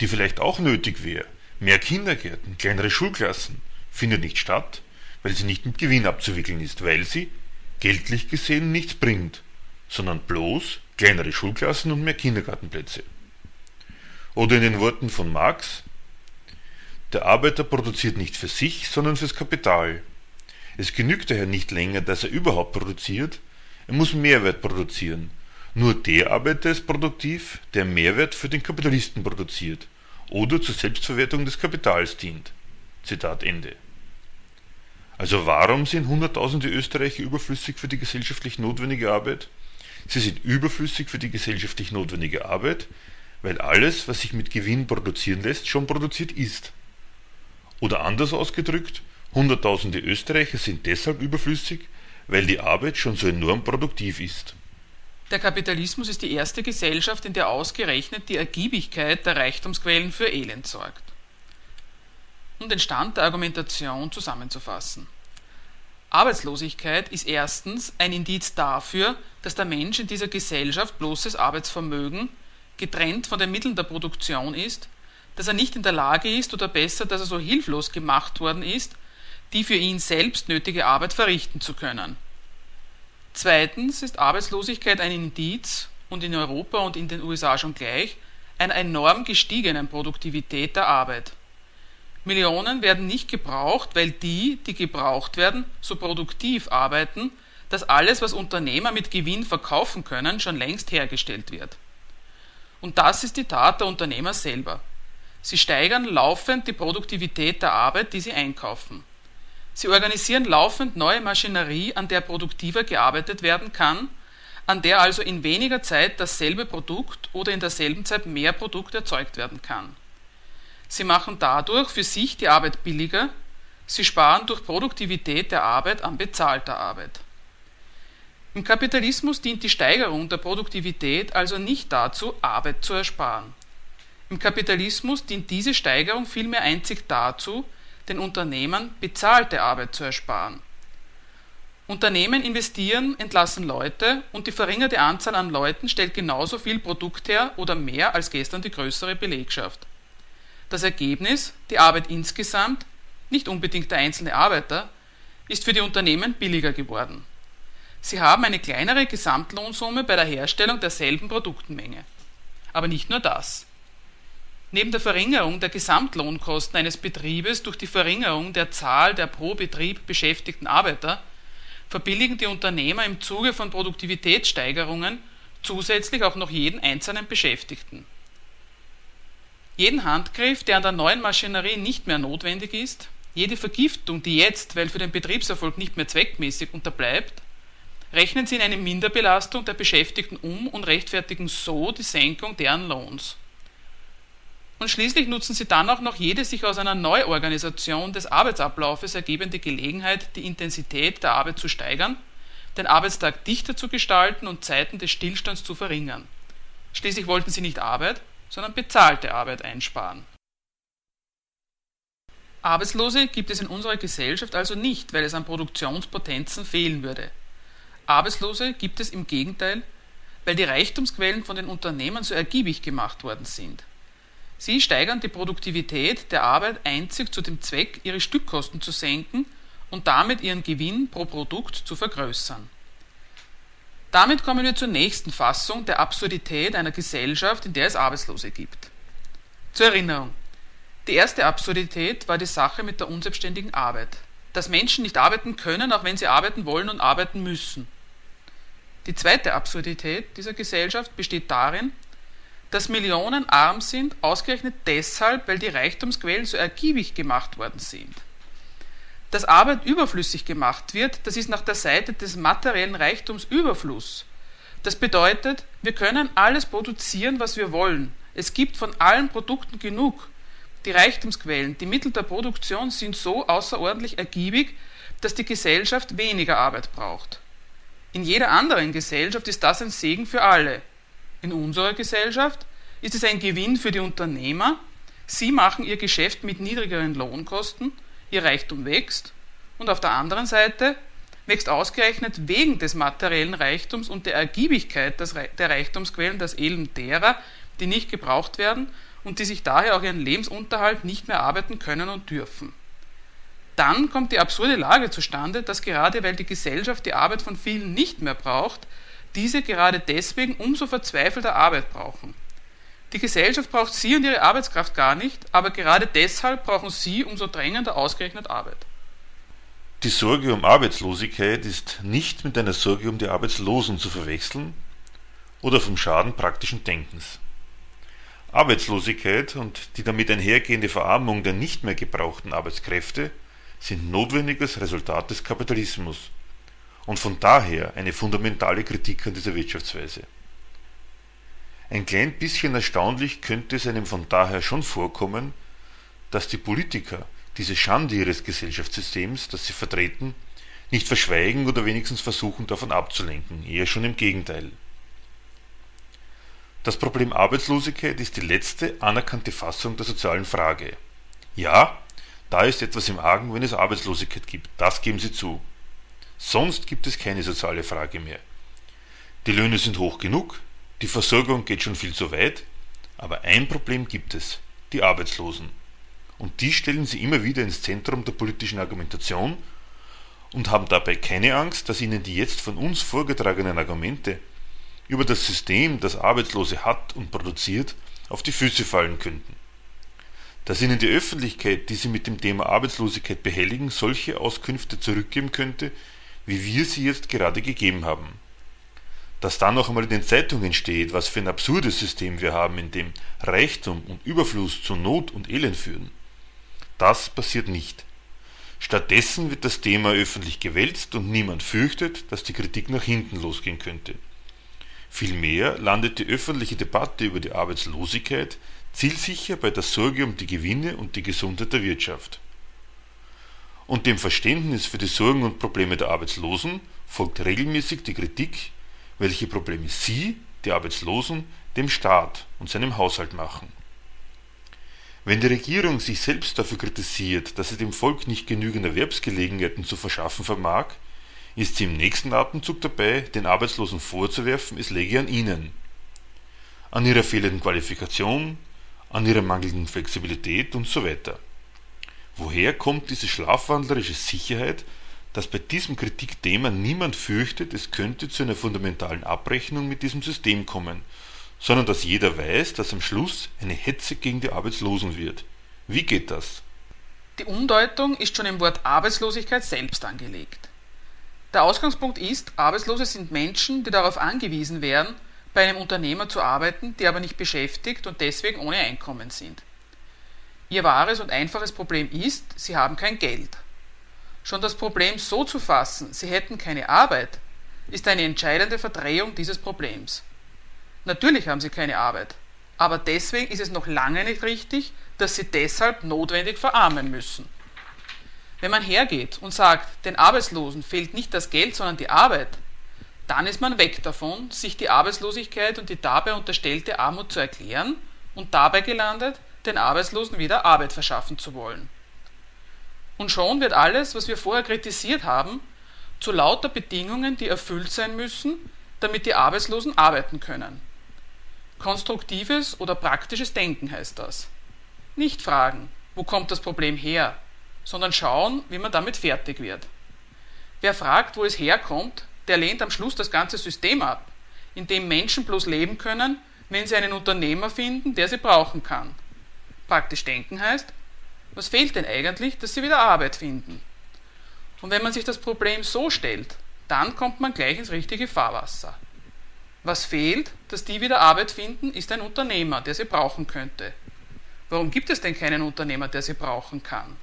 die vielleicht auch nötig wäre, mehr Kindergärten, kleinere Schulklassen, findet nicht statt, weil sie nicht mit Gewinn abzuwickeln ist, weil sie, geldlich gesehen, nichts bringt, sondern bloß kleinere Schulklassen und mehr Kindergartenplätze. Oder in den Worten von Marx, der Arbeiter produziert nicht für sich, sondern fürs Kapital. Es genügt daher nicht länger, dass er überhaupt produziert, er muss Mehrwert produzieren. Nur der Arbeiter ist produktiv, der Mehrwert für den Kapitalisten produziert oder zur Selbstverwertung des Kapitals dient. Zitat Ende. Also warum sind Hunderttausende Österreicher überflüssig für die gesellschaftlich notwendige Arbeit? Sie sind überflüssig für die gesellschaftlich notwendige Arbeit, weil alles, was sich mit Gewinn produzieren lässt, schon produziert ist. Oder anders ausgedrückt, Hunderttausende Österreicher sind deshalb überflüssig, weil die Arbeit schon so enorm produktiv ist. Der Kapitalismus ist die erste Gesellschaft, in der ausgerechnet die Ergiebigkeit der Reichtumsquellen für Elend sorgt. Um den Stand der Argumentation zusammenzufassen. Arbeitslosigkeit ist erstens ein Indiz dafür, dass der Mensch in dieser Gesellschaft bloßes Arbeitsvermögen getrennt von den Mitteln der Produktion ist, dass er nicht in der Lage ist oder besser, dass er so hilflos gemacht worden ist, die für ihn selbst nötige Arbeit verrichten zu können. Zweitens ist Arbeitslosigkeit ein Indiz und in Europa und in den USA schon gleich einer enorm gestiegenen Produktivität der Arbeit. Millionen werden nicht gebraucht, weil die, die gebraucht werden, so produktiv arbeiten, dass alles, was Unternehmer mit Gewinn verkaufen können, schon längst hergestellt wird. Und das ist die Tat der Unternehmer selber. Sie steigern laufend die Produktivität der Arbeit, die sie einkaufen. Sie organisieren laufend neue Maschinerie, an der produktiver gearbeitet werden kann, an der also in weniger Zeit dasselbe Produkt oder in derselben Zeit mehr Produkt erzeugt werden kann. Sie machen dadurch für sich die Arbeit billiger, sie sparen durch Produktivität der Arbeit an bezahlter Arbeit. Im Kapitalismus dient die Steigerung der Produktivität also nicht dazu, Arbeit zu ersparen. Im Kapitalismus dient diese Steigerung vielmehr einzig dazu, den Unternehmern bezahlte Arbeit zu ersparen. Unternehmen investieren, entlassen Leute und die verringerte Anzahl an Leuten stellt genauso viel Produkt her oder mehr als gestern die größere Belegschaft. Das Ergebnis, die Arbeit insgesamt, nicht unbedingt der einzelne Arbeiter, ist für die Unternehmen billiger geworden. Sie haben eine kleinere Gesamtlohnsumme bei der Herstellung derselben Produktenmenge. Aber nicht nur das. Neben der Verringerung der Gesamtlohnkosten eines Betriebes durch die Verringerung der Zahl der pro Betrieb beschäftigten Arbeiter verbilligen die Unternehmer im Zuge von Produktivitätssteigerungen zusätzlich auch noch jeden einzelnen Beschäftigten. Jeden Handgriff, der an der neuen Maschinerie nicht mehr notwendig ist, jede Vergiftung, die jetzt, weil für den Betriebserfolg nicht mehr zweckmäßig unterbleibt, rechnen sie in eine Minderbelastung der Beschäftigten um und rechtfertigen so die Senkung deren Lohns. Und schließlich nutzen sie dann auch noch jede sich aus einer Neuorganisation des Arbeitsablaufes ergebende Gelegenheit, die Intensität der Arbeit zu steigern, den Arbeitstag dichter zu gestalten und Zeiten des Stillstands zu verringern. Schließlich wollten sie nicht Arbeit, sondern bezahlte Arbeit einsparen. Arbeitslose gibt es in unserer Gesellschaft also nicht, weil es an Produktionspotenzen fehlen würde. Arbeitslose gibt es im Gegenteil, weil die Reichtumsquellen von den Unternehmen so ergiebig gemacht worden sind. Sie steigern die Produktivität der Arbeit einzig zu dem Zweck, ihre Stückkosten zu senken und damit ihren Gewinn pro Produkt zu vergrößern. Damit kommen wir zur nächsten Fassung der Absurdität einer Gesellschaft, in der es Arbeitslose gibt. Zur Erinnerung. Die erste Absurdität war die Sache mit der unselbstständigen Arbeit dass Menschen nicht arbeiten können, auch wenn sie arbeiten wollen und arbeiten müssen. Die zweite Absurdität dieser Gesellschaft besteht darin, dass Millionen arm sind, ausgerechnet deshalb, weil die Reichtumsquellen so ergiebig gemacht worden sind. Dass Arbeit überflüssig gemacht wird, das ist nach der Seite des materiellen Reichtums Überfluss. Das bedeutet, wir können alles produzieren, was wir wollen. Es gibt von allen Produkten genug. Die Reichtumsquellen, die Mittel der Produktion sind so außerordentlich ergiebig, dass die Gesellschaft weniger Arbeit braucht. In jeder anderen Gesellschaft ist das ein Segen für alle. In unserer Gesellschaft ist es ein Gewinn für die Unternehmer. Sie machen ihr Geschäft mit niedrigeren Lohnkosten, ihr Reichtum wächst und auf der anderen Seite wächst ausgerechnet wegen des materiellen Reichtums und der Ergiebigkeit der Reichtumsquellen das Elend derer, die nicht gebraucht werden und die sich daher auch ihren Lebensunterhalt nicht mehr arbeiten können und dürfen. Dann kommt die absurde Lage zustande, dass gerade weil die Gesellschaft die Arbeit von vielen nicht mehr braucht, diese gerade deswegen umso verzweifelter Arbeit brauchen. Die Gesellschaft braucht sie und ihre Arbeitskraft gar nicht, aber gerade deshalb brauchen sie umso drängender ausgerechnet Arbeit. Die Sorge um Arbeitslosigkeit ist nicht mit einer Sorge um die Arbeitslosen zu verwechseln oder vom Schaden praktischen Denkens. Arbeitslosigkeit und die damit einhergehende Verarmung der nicht mehr gebrauchten Arbeitskräfte sind notwendiges Resultat des Kapitalismus und von daher eine fundamentale Kritik an dieser Wirtschaftsweise. Ein klein bisschen erstaunlich könnte es einem von daher schon vorkommen, dass die Politiker diese Schande ihres Gesellschaftssystems, das sie vertreten, nicht verschweigen oder wenigstens versuchen davon abzulenken, eher schon im Gegenteil. Das Problem Arbeitslosigkeit ist die letzte anerkannte Fassung der sozialen Frage. Ja, da ist etwas im Argen, wenn es Arbeitslosigkeit gibt, das geben Sie zu. Sonst gibt es keine soziale Frage mehr. Die Löhne sind hoch genug, die Versorgung geht schon viel zu weit, aber ein Problem gibt es, die Arbeitslosen. Und die stellen Sie immer wieder ins Zentrum der politischen Argumentation und haben dabei keine Angst, dass Ihnen die jetzt von uns vorgetragenen Argumente über das System, das Arbeitslose hat und produziert, auf die Füße fallen könnten. Dass ihnen die Öffentlichkeit, die sie mit dem Thema Arbeitslosigkeit behelligen, solche Auskünfte zurückgeben könnte, wie wir sie jetzt gerade gegeben haben. Dass dann noch einmal in den Zeitungen steht, was für ein absurdes System wir haben, in dem Reichtum und Überfluss zu Not und Elend führen. Das passiert nicht. Stattdessen wird das Thema öffentlich gewälzt und niemand fürchtet, dass die Kritik nach hinten losgehen könnte. Vielmehr landet die öffentliche Debatte über die Arbeitslosigkeit zielsicher bei der Sorge um die Gewinne und die Gesundheit der Wirtschaft. Und dem Verständnis für die Sorgen und Probleme der Arbeitslosen folgt regelmäßig die Kritik, welche Probleme sie, die Arbeitslosen, dem Staat und seinem Haushalt machen. Wenn die Regierung sich selbst dafür kritisiert, dass sie dem Volk nicht genügend Erwerbsgelegenheiten zu verschaffen vermag, ist sie im nächsten Atemzug dabei, den Arbeitslosen vorzuwerfen, es läge an ihnen. An ihrer fehlenden Qualifikation, an ihrer mangelnden Flexibilität und so weiter. Woher kommt diese schlafwandlerische Sicherheit, dass bei diesem Kritikthema niemand fürchtet, es könnte zu einer fundamentalen Abrechnung mit diesem System kommen, sondern dass jeder weiß, dass am Schluss eine Hetze gegen die Arbeitslosen wird. Wie geht das? Die Umdeutung ist schon im Wort Arbeitslosigkeit selbst angelegt. Der Ausgangspunkt ist, Arbeitslose sind Menschen, die darauf angewiesen wären, bei einem Unternehmer zu arbeiten, die aber nicht beschäftigt und deswegen ohne Einkommen sind. Ihr wahres und einfaches Problem ist, sie haben kein Geld. Schon das Problem so zu fassen, sie hätten keine Arbeit, ist eine entscheidende Verdrehung dieses Problems. Natürlich haben sie keine Arbeit, aber deswegen ist es noch lange nicht richtig, dass sie deshalb notwendig verarmen müssen. Wenn man hergeht und sagt, den Arbeitslosen fehlt nicht das Geld, sondern die Arbeit, dann ist man weg davon, sich die Arbeitslosigkeit und die dabei unterstellte Armut zu erklären und dabei gelandet, den Arbeitslosen wieder Arbeit verschaffen zu wollen. Und schon wird alles, was wir vorher kritisiert haben, zu lauter Bedingungen, die erfüllt sein müssen, damit die Arbeitslosen arbeiten können. Konstruktives oder praktisches Denken heißt das. Nicht fragen, wo kommt das Problem her, sondern schauen, wie man damit fertig wird. Wer fragt, wo es herkommt, der lehnt am Schluss das ganze System ab, in dem Menschen bloß leben können, wenn sie einen Unternehmer finden, der sie brauchen kann. Praktisch denken heißt, was fehlt denn eigentlich, dass sie wieder Arbeit finden? Und wenn man sich das Problem so stellt, dann kommt man gleich ins richtige Fahrwasser. Was fehlt, dass die wieder Arbeit finden, ist ein Unternehmer, der sie brauchen könnte. Warum gibt es denn keinen Unternehmer, der sie brauchen kann?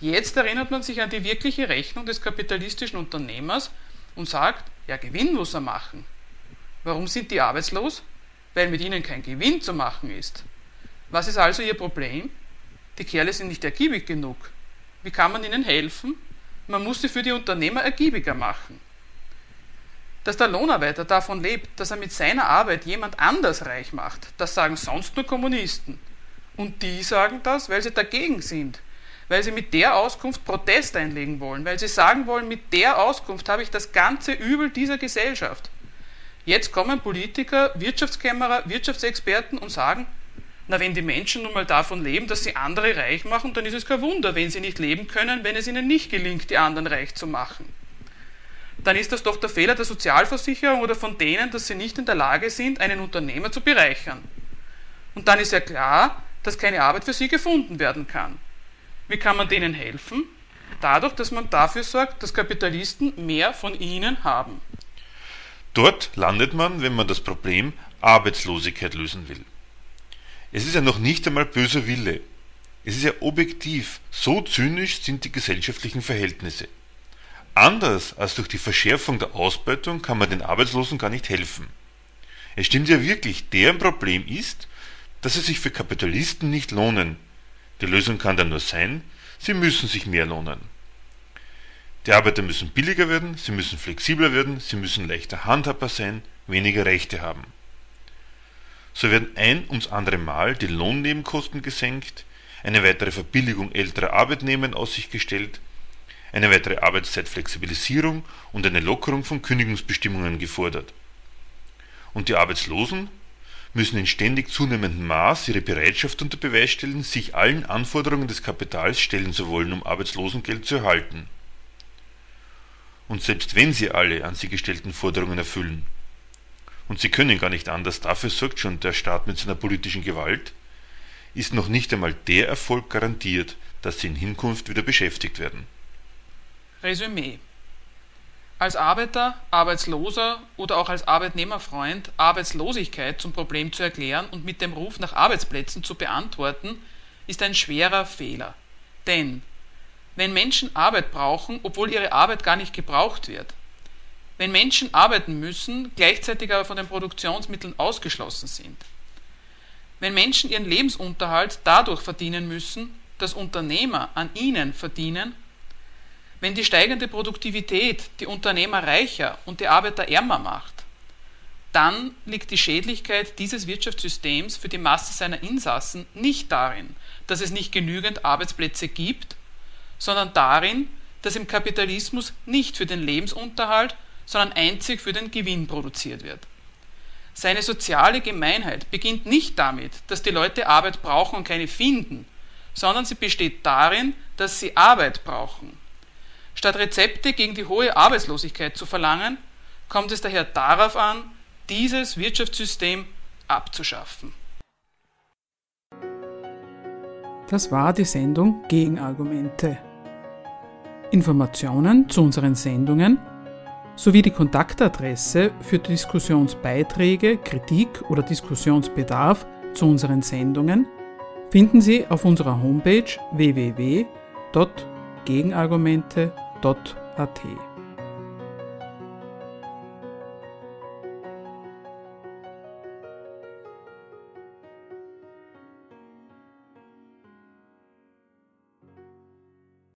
Jetzt erinnert man sich an die wirkliche Rechnung des kapitalistischen Unternehmers und sagt, ja, Gewinn muss er machen. Warum sind die arbeitslos? Weil mit ihnen kein Gewinn zu machen ist. Was ist also ihr Problem? Die Kerle sind nicht ergiebig genug. Wie kann man ihnen helfen? Man muss sie für die Unternehmer ergiebiger machen. Dass der Lohnarbeiter davon lebt, dass er mit seiner Arbeit jemand anders reich macht, das sagen sonst nur Kommunisten. Und die sagen das, weil sie dagegen sind, weil sie mit der Auskunft Protest einlegen wollen, weil sie sagen wollen, mit der Auskunft habe ich das ganze Übel dieser Gesellschaft. Jetzt kommen Politiker, Wirtschaftskämmerer, Wirtschaftsexperten und sagen, na, wenn die Menschen nun mal davon leben, dass sie andere reich machen, dann ist es kein Wunder, wenn sie nicht leben können, wenn es ihnen nicht gelingt, die anderen reich zu machen. Dann ist das doch der Fehler der Sozialversicherung oder von denen, dass sie nicht in der Lage sind, einen Unternehmer zu bereichern. Und dann ist ja klar, dass keine Arbeit für sie gefunden werden kann. Wie kann man denen helfen? Dadurch, dass man dafür sorgt, dass Kapitalisten mehr von ihnen haben. Dort landet man, wenn man das Problem Arbeitslosigkeit lösen will. Es ist ja noch nicht einmal böser Wille. Es ist ja objektiv, so zynisch sind die gesellschaftlichen Verhältnisse. Anders als durch die Verschärfung der Ausbeutung kann man den Arbeitslosen gar nicht helfen. Es stimmt ja wirklich, deren Problem ist, dass sie sich für Kapitalisten nicht lohnen. Die Lösung kann dann nur sein, sie müssen sich mehr lohnen. Die Arbeiter müssen billiger werden, sie müssen flexibler werden, sie müssen leichter handhabbar sein, weniger Rechte haben. So werden ein ums andere Mal die Lohnnebenkosten gesenkt, eine weitere Verbilligung älterer Arbeitnehmer in Aussicht gestellt, eine weitere Arbeitszeitflexibilisierung und eine Lockerung von Kündigungsbestimmungen gefordert. Und die Arbeitslosen müssen in ständig zunehmendem Maß ihre Bereitschaft unter Beweis stellen, sich allen Anforderungen des Kapitals stellen zu wollen, um Arbeitslosengeld zu erhalten. Und selbst wenn sie alle an sie gestellten Forderungen erfüllen, und sie können gar nicht anders, dafür sorgt schon der Staat mit seiner politischen Gewalt, ist noch nicht einmal der Erfolg garantiert, dass sie in Hinkunft wieder beschäftigt werden. Resümee als Arbeiter, Arbeitsloser oder auch als Arbeitnehmerfreund Arbeitslosigkeit zum Problem zu erklären und mit dem Ruf nach Arbeitsplätzen zu beantworten, ist ein schwerer Fehler. Denn wenn Menschen Arbeit brauchen, obwohl ihre Arbeit gar nicht gebraucht wird, wenn Menschen arbeiten müssen, gleichzeitig aber von den Produktionsmitteln ausgeschlossen sind. Wenn Menschen ihren Lebensunterhalt dadurch verdienen müssen, dass Unternehmer an ihnen verdienen, wenn die steigende Produktivität die Unternehmer reicher und die Arbeiter ärmer macht, dann liegt die Schädlichkeit dieses Wirtschaftssystems für die Masse seiner Insassen nicht darin, dass es nicht genügend Arbeitsplätze gibt, sondern darin, dass im Kapitalismus nicht für den Lebensunterhalt, sondern einzig für den Gewinn produziert wird. Seine soziale Gemeinheit beginnt nicht damit, dass die Leute Arbeit brauchen und keine finden, sondern sie besteht darin, dass sie Arbeit brauchen. Statt Rezepte gegen die hohe Arbeitslosigkeit zu verlangen, kommt es daher darauf an, dieses Wirtschaftssystem abzuschaffen. Das war die Sendung Gegenargumente. Informationen zu unseren Sendungen sowie die Kontaktadresse für Diskussionsbeiträge, Kritik oder Diskussionsbedarf zu unseren Sendungen finden Sie auf unserer Homepage www.gegenargumente.at.